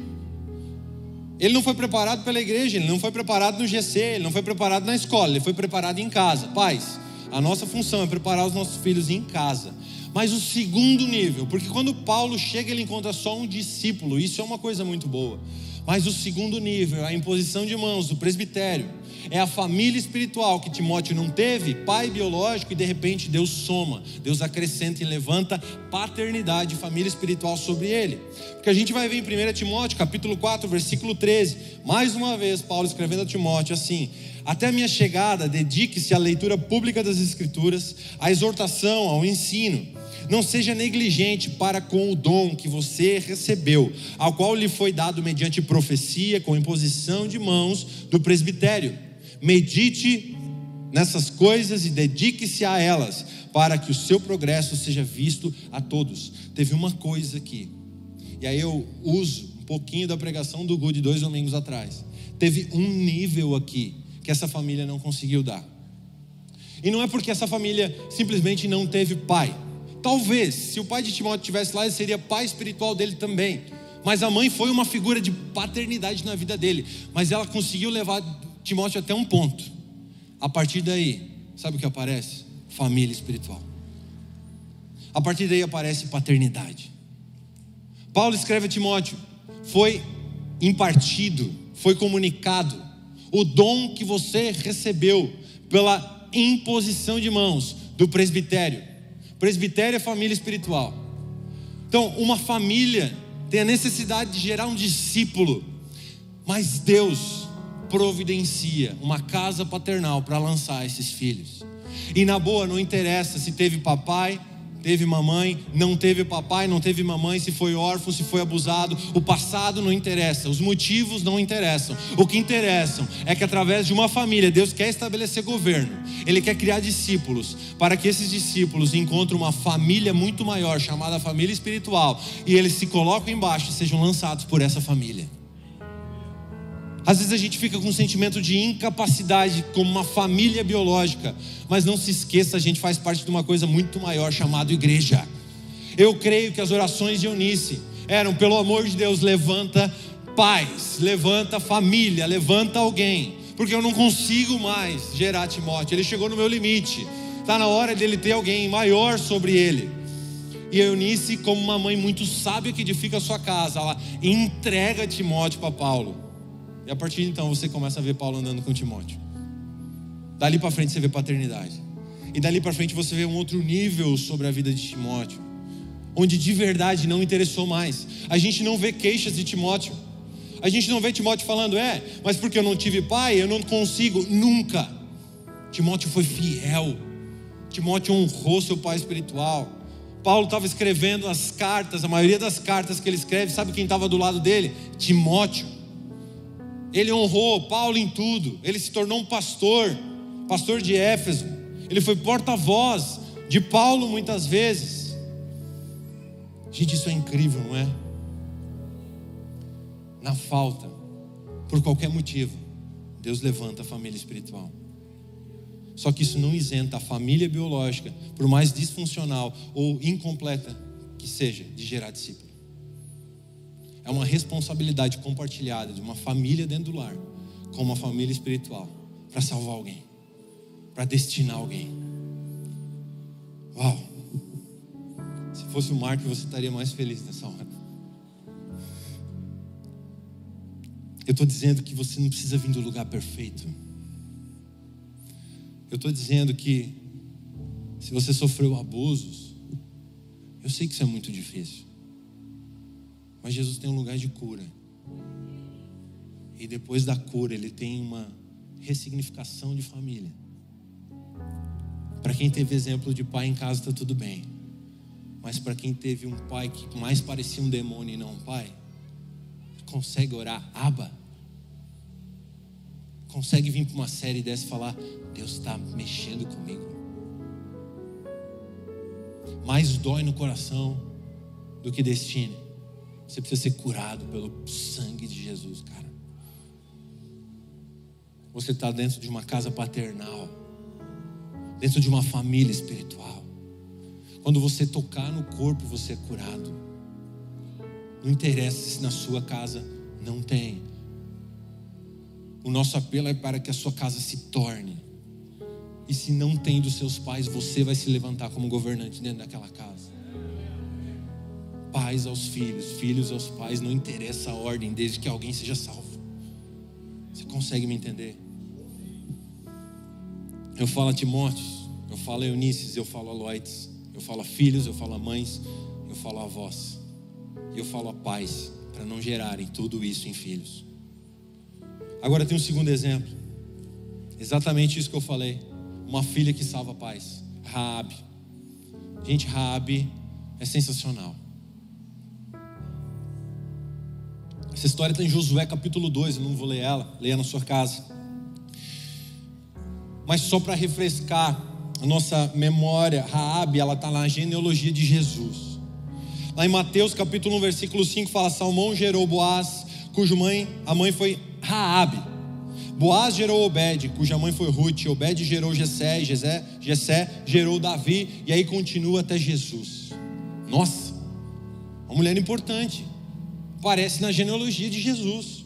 Ele não foi preparado pela igreja, ele não foi preparado no GC, ele não foi preparado na escola, ele foi preparado em casa. Pais, a nossa função é preparar os nossos filhos em casa. Mas o segundo nível, porque quando Paulo chega, ele encontra só um discípulo, isso é uma coisa muito boa. Mas o segundo nível, a imposição de mãos do presbitério, É a família espiritual que Timóteo não teve, pai biológico, e de repente Deus soma, Deus acrescenta e levanta paternidade, família espiritual sobre ele. Porque a gente vai ver em 1 Timóteo, capítulo 4, versículo 13, mais uma vez, Paulo escrevendo a Timóteo assim: Até a minha chegada, dedique-se à leitura pública das Escrituras, à exortação, ao ensino não seja negligente para com o dom que você recebeu, ao qual lhe foi dado mediante profecia, com imposição de mãos do presbitério. Medite nessas coisas e dedique-se a elas, para que o seu progresso seja visto a todos. Teve uma coisa aqui, e aí eu uso um pouquinho da pregação do Good dois domingos atrás. Teve um nível aqui que essa família não conseguiu dar. E não é porque essa família simplesmente não teve pai. Talvez, se o pai de Timóteo estivesse lá, ele seria pai espiritual dele também. Mas a mãe foi uma figura de paternidade na vida dele. Mas ela conseguiu levar Timóteo até um ponto. A partir daí, sabe o que aparece? Família espiritual. A partir daí aparece paternidade. Paulo escreve a Timóteo: foi impartido, foi comunicado o dom que você recebeu pela imposição de mãos do presbitério. Presbitério é família espiritual. Então, uma família tem a necessidade de gerar um discípulo, mas Deus providencia uma casa paternal para lançar esses filhos. E na boa, não interessa se teve papai, teve mamãe, não teve papai, não teve mamãe, se foi órfão, se foi abusado, o passado não interessa, os motivos não interessam. O que interessam é que através de uma família, Deus quer estabelecer governo, Ele quer criar discípulos, para que esses discípulos encontrem uma família muito maior, chamada família espiritual, e eles se colocam embaixo e sejam lançados por essa família. Às vezes a gente fica com um sentimento de incapacidade, como uma família biológica, mas não se esqueça, a gente faz parte de uma coisa muito maior chamada igreja. Eu creio que as orações de Eunice eram, pelo amor de Deus, levanta pais, levanta família, levanta alguém, porque eu não consigo mais gerar Timóteo, ele chegou no meu limite, está na hora dele ter alguém maior sobre ele. E Eunice, como uma mãe muito sábia que edifica a sua casa, ela entrega Timóteo para Paulo. E a partir de então você começa a ver Paulo andando com Timóteo. Dali para frente você vê paternidade. E dali para frente você vê um outro nível sobre a vida de Timóteo, onde de verdade não interessou mais. A gente não vê queixas de Timóteo. A gente não vê Timóteo falando, é, mas porque eu não tive pai, eu não consigo. Nunca. Timóteo foi fiel. Timóteo honrou seu pai espiritual. Paulo estava escrevendo as cartas, a maioria das cartas que ele escreve, sabe quem estava do lado dele? Timóteo. Ele honrou Paulo em tudo. Ele se tornou um pastor, pastor de Éfeso. Ele foi porta-voz de Paulo muitas vezes. Gente, isso é incrível, não é? Na falta, por qualquer motivo, Deus levanta a família espiritual. Só que isso não isenta a família biológica, por mais disfuncional ou incompleta que seja, de gerar discípulos. É uma responsabilidade compartilhada de uma família dentro do lar com uma família espiritual para salvar alguém, para destinar alguém. Uau! Se fosse o Marco, você estaria mais feliz nessa hora. Eu estou dizendo que você não precisa vir do lugar perfeito. Eu estou dizendo que se você sofreu abusos, eu sei que isso é muito difícil. Mas Jesus tem um lugar de cura. E depois da cura, ele tem uma ressignificação de família. Para quem teve exemplo de pai em casa, está tudo bem. Mas para quem teve um pai que mais parecia um demônio e não um pai, consegue orar, aba. Consegue vir para uma série dessa e falar: Deus está mexendo comigo. Mais dói no coração do que destino. Você precisa ser curado pelo sangue de Jesus, cara. Você está dentro de uma casa paternal, dentro de uma família espiritual. Quando você tocar no corpo, você é curado. Não interessa se na sua casa não tem. O nosso apelo é para que a sua casa se torne. E se não tem dos seus pais, você vai se levantar como governante dentro daquela casa pais aos filhos, filhos aos pais, não interessa a ordem, desde que alguém seja salvo. Você consegue me entender? Eu falo a Timóteos, eu falo a Eunices, eu falo a Loites, eu falo a filhos, eu falo a mães, eu falo a avós, eu falo a pais, para não gerarem tudo isso em filhos. Agora tem um segundo exemplo, exatamente isso que eu falei, uma filha que salva pais, Raabe. Gente, Raabe é sensacional. Essa história está em Josué capítulo 2, eu não vou ler ela, leia na sua casa. Mas só para refrescar a nossa memória, Raabe, ela está na genealogia de Jesus. Lá em Mateus capítulo 1, versículo 5 fala: Salmão gerou Boaz, cuja mãe, a mãe foi Raabe. Boaz gerou Obed, cuja mãe foi Ruth, Obed gerou Jessé, Jessé, Jessé gerou Davi, e aí continua até Jesus. Nossa, uma mulher importante aparece na genealogia de Jesus.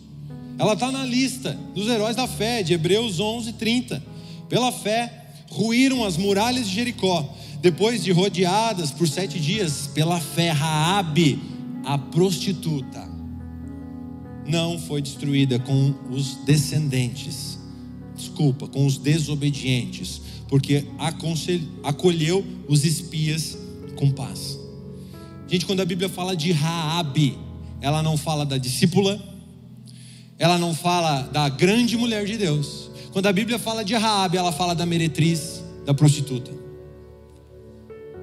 Ela está na lista dos heróis da fé, de Hebreus 11, 30. Pela fé, ruíram as muralhas de Jericó, depois de rodeadas por sete dias, pela fé, Raabe, a prostituta, não foi destruída com os descendentes, desculpa, com os desobedientes, porque acolheu os espias com paz. Gente, quando a Bíblia fala de Raabe, ela não fala da discípula, ela não fala da grande mulher de Deus. Quando a Bíblia fala de Raabe, ela fala da meretriz, da prostituta.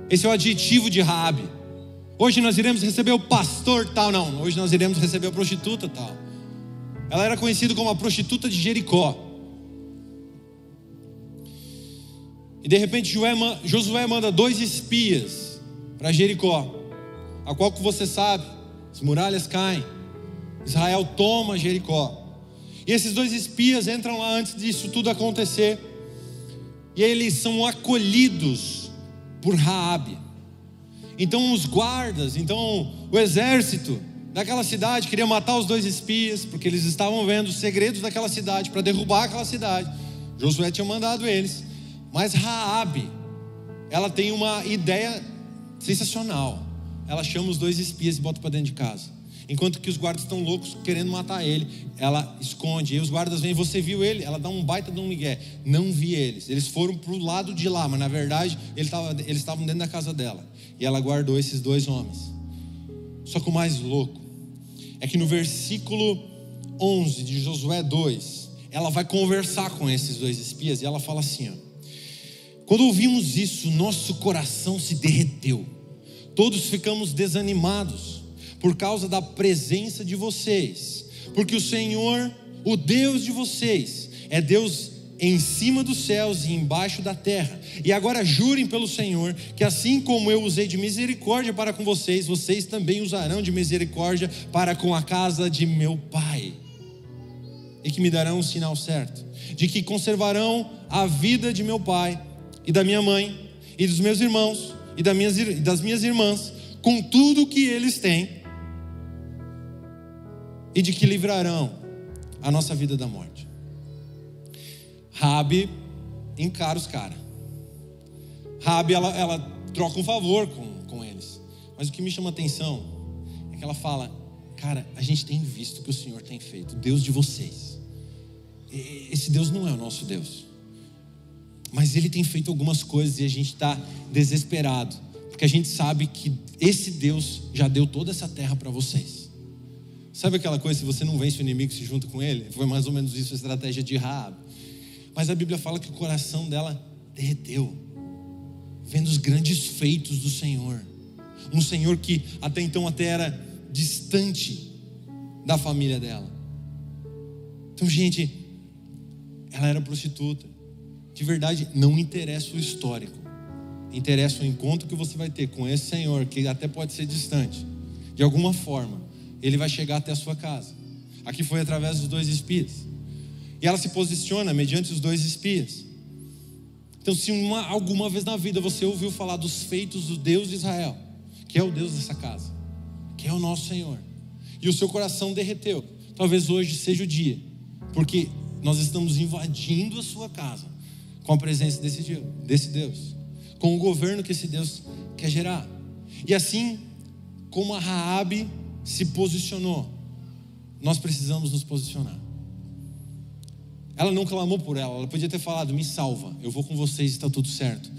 Esse é o adjetivo de Raabe. Hoje nós iremos receber o pastor tal, não. Hoje nós iremos receber a prostituta tal. Ela era conhecida como a prostituta de Jericó. E de repente Josué manda dois espias para Jericó, a qual que você sabe as muralhas caem. Israel toma Jericó. E esses dois espias entram lá antes disso tudo acontecer. E eles são acolhidos por Raabe. Então os guardas, então o exército daquela cidade queria matar os dois espias, porque eles estavam vendo os segredos daquela cidade para derrubar aquela cidade. Josué tinha mandado eles. Mas Raabe, ela tem uma ideia sensacional ela chama os dois espias e bota para dentro de casa. Enquanto que os guardas estão loucos querendo matar ele, ela esconde. E os guardas vêm, você viu ele? Ela dá um baita de um migué. Não vi eles. Eles foram para o lado de lá, mas na verdade ele tava, eles estavam dentro da casa dela. E ela guardou esses dois homens. Só que o mais louco é que no versículo 11 de Josué 2, ela vai conversar com esses dois espias e ela fala assim: ó, Quando ouvimos isso, nosso coração se derreteu Todos ficamos desanimados por causa da presença de vocês, porque o Senhor, o Deus de vocês, é Deus em cima dos céus e embaixo da terra. E agora jurem pelo Senhor que assim como eu usei de misericórdia para com vocês, vocês também usarão de misericórdia para com a casa de meu pai. E que me darão o sinal certo, de que conservarão a vida de meu pai e da minha mãe e dos meus irmãos e das minhas irmãs, com tudo que eles têm, e de que livrarão a nossa vida da morte. Rabi encara os caras. Rabi, ela, ela troca um favor com, com eles. Mas o que me chama a atenção é que ela fala: Cara, a gente tem visto o que o Senhor tem feito, Deus de vocês. Esse Deus não é o nosso Deus. Mas ele tem feito algumas coisas e a gente está desesperado, porque a gente sabe que esse Deus já deu toda essa terra para vocês. Sabe aquela coisa, se você não vence o inimigo, se junta com ele? Foi mais ou menos isso a estratégia de Raab. Mas a Bíblia fala que o coração dela derreteu, vendo os grandes feitos do Senhor. Um Senhor que até então até era distante da família dela. Então, gente, ela era prostituta de verdade não interessa o histórico. Interessa o encontro que você vai ter com esse Senhor, que até pode ser distante. De alguma forma, ele vai chegar até a sua casa. Aqui foi através dos dois espias. E ela se posiciona mediante os dois espias. Então, se uma, alguma vez na vida você ouviu falar dos feitos do Deus de Israel, que é o Deus dessa casa, que é o nosso Senhor, e o seu coração derreteu, talvez hoje seja o dia, porque nós estamos invadindo a sua casa com a presença desse Deus, desse Deus, com o governo que esse Deus quer gerar. E assim como a Raabe se posicionou, nós precisamos nos posicionar. Ela não clamou por ela, ela podia ter falado: me salva, eu vou com vocês, está tudo certo.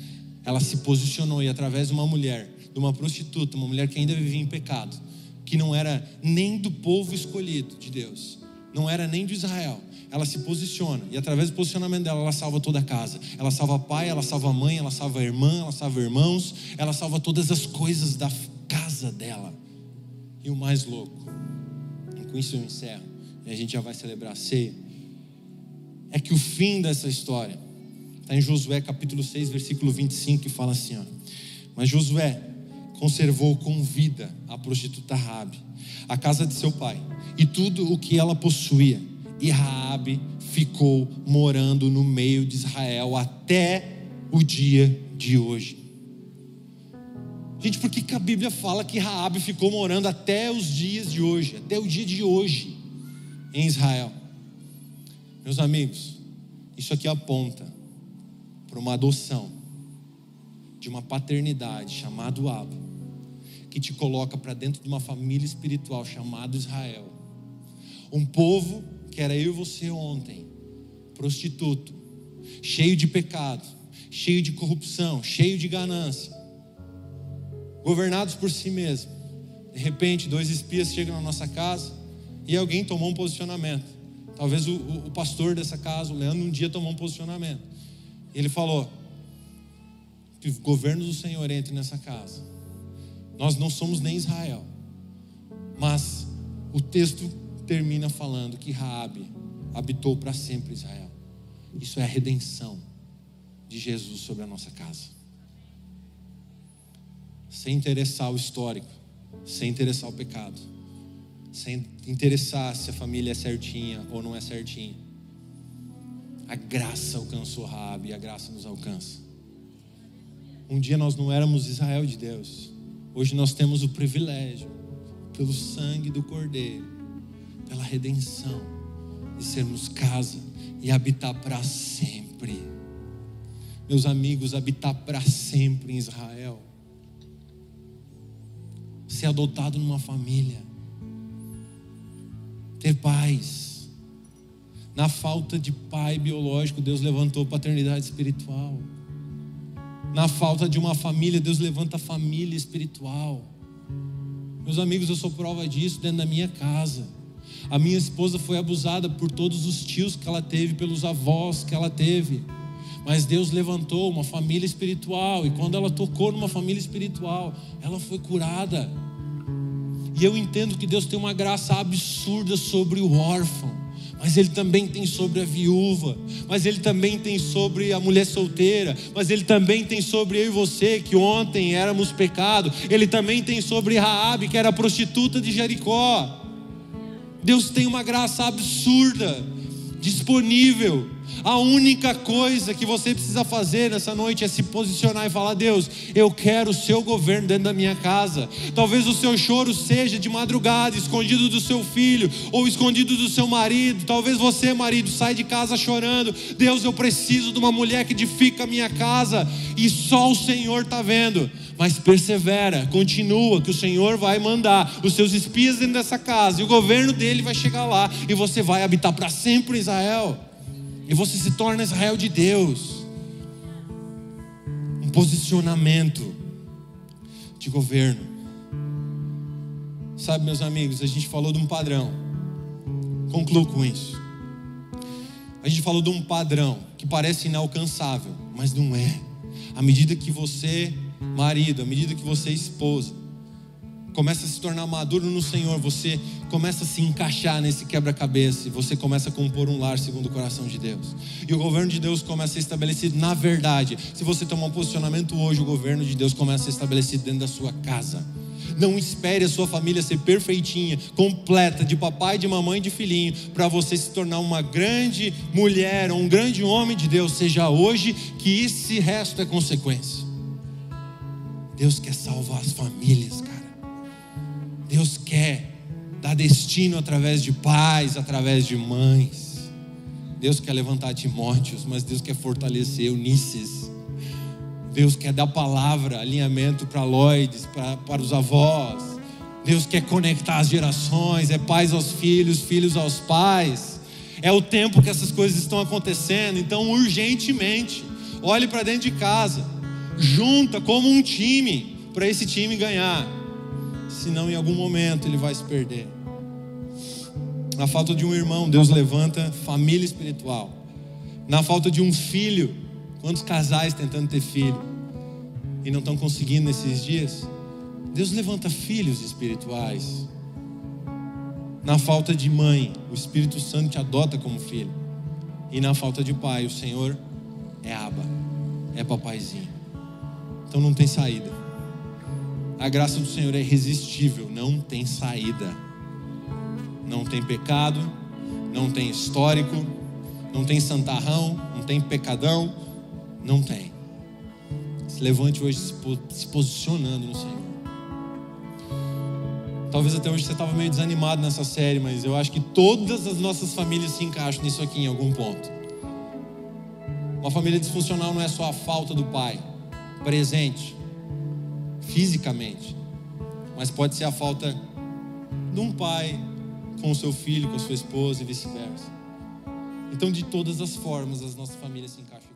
Ela se posicionou e, através de uma mulher, de uma prostituta, uma mulher que ainda vivia em pecado, que não era nem do povo escolhido de Deus, não era nem de Israel, ela se posiciona e através do posicionamento dela, ela salva toda a casa. Ela salva pai, ela salva mãe, ela salva irmã, ela salva irmãos, ela salva todas as coisas da casa dela. E o mais louco, e com isso eu encerro, e a gente já vai celebrar a ceia, é que o fim dessa história está em Josué capítulo 6, versículo 25, que fala assim: ó, Mas Josué conservou com vida a prostituta Rabi, a casa de seu pai, e tudo o que ela possuía e Raabe ficou morando no meio de Israel até o dia de hoje. Gente, por que, que a Bíblia fala que Raabe ficou morando até os dias de hoje, até o dia de hoje em Israel? Meus amigos, isso aqui aponta para uma adoção de uma paternidade chamada Abba, que te coloca para dentro de uma família espiritual chamada Israel. Um povo era eu e você ontem, prostituto, cheio de pecado, cheio de corrupção, cheio de ganância, governados por si mesmo. De repente, dois espias chegam na nossa casa e alguém tomou um posicionamento. Talvez o, o, o pastor dessa casa, o Leandro, um dia tomou um posicionamento. Ele falou: que o governo do Senhor entre nessa casa. Nós não somos nem Israel, mas o texto termina falando que Raabe habitou para sempre Israel. Isso é a redenção de Jesus sobre a nossa casa. Sem interessar o histórico, sem interessar o pecado, sem interessar se a família é certinha ou não é certinha. A graça alcançou Raabe e a graça nos alcança. Um dia nós não éramos Israel de Deus. Hoje nós temos o privilégio, pelo sangue do Cordeiro, pela redenção de sermos casa e habitar para sempre. Meus amigos, habitar para sempre em Israel. Ser adotado numa família. Ter paz. Na falta de pai biológico, Deus levantou paternidade espiritual. Na falta de uma família, Deus levanta família espiritual. Meus amigos, eu sou prova disso dentro da minha casa. A minha esposa foi abusada por todos os tios que ela teve, pelos avós que ela teve. Mas Deus levantou uma família espiritual, e quando ela tocou numa família espiritual, ela foi curada. E eu entendo que Deus tem uma graça absurda sobre o órfão, mas Ele também tem sobre a viúva, mas Ele também tem sobre a mulher solteira, mas Ele também tem sobre eu e você, que ontem éramos pecado, Ele também tem sobre Raabe, que era prostituta de Jericó. Deus tem uma graça absurda disponível. A única coisa que você precisa fazer nessa noite é se posicionar e falar: Deus, eu quero o seu governo dentro da minha casa. Talvez o seu choro seja de madrugada, escondido do seu filho ou escondido do seu marido. Talvez você, marido, sai de casa chorando: Deus, eu preciso de uma mulher que edifica a minha casa e só o Senhor está vendo mas persevera, continua, que o Senhor vai mandar os seus espias dentro dessa casa, e o governo dele vai chegar lá, e você vai habitar para sempre em Israel, e você se torna Israel de Deus. Um posicionamento de governo. Sabe, meus amigos, a gente falou de um padrão, concluo com isso. A gente falou de um padrão que parece inalcançável, mas não é. À medida que você marido, à medida que você esposa, começa a se tornar maduro no Senhor, você começa a se encaixar nesse quebra-cabeça e você começa a compor um lar segundo o coração de Deus. E o governo de Deus começa a ser estabelecido na verdade. Se você tomar um posicionamento hoje, o governo de Deus começa a ser estabelecido dentro da sua casa. Não espere a sua família ser perfeitinha, completa, de papai, de mamãe, de filhinho, para você se tornar uma grande mulher ou um grande homem de Deus. Seja hoje que esse resto é consequência. Deus quer salvar as famílias, cara. Deus quer dar destino através de pais, através de mães. Deus quer levantar Timóteos, mas Deus quer fortalecer Unices. Deus quer dar palavra, alinhamento para Lloyds, para os avós. Deus quer conectar as gerações, é pais aos filhos, filhos aos pais. É o tempo que essas coisas estão acontecendo, então urgentemente, olhe para dentro de casa, junta como um time para esse time ganhar. Senão em algum momento ele vai se perder. Na falta de um irmão, Deus levanta família espiritual. Na falta de um filho, quantos casais tentando ter filho e não estão conseguindo nesses dias? Deus levanta filhos espirituais. Na falta de mãe, o Espírito Santo te adota como filho. E na falta de pai, o Senhor é aba, é papaizinho. Então não tem saída. A graça do Senhor é irresistível, não tem saída. Não tem pecado, não tem histórico, não tem santarrão, não tem pecadão, não tem. Se levante hoje se posicionando no Senhor. Talvez até hoje você estava meio desanimado nessa série, mas eu acho que todas as nossas famílias se encaixam nisso aqui em algum ponto. Uma família disfuncional não é só a falta do pai presente, fisicamente, mas pode ser a falta de um pai com o seu filho, com a sua esposa e vice-versa. Então, de todas as formas, as nossas famílias se encaixam.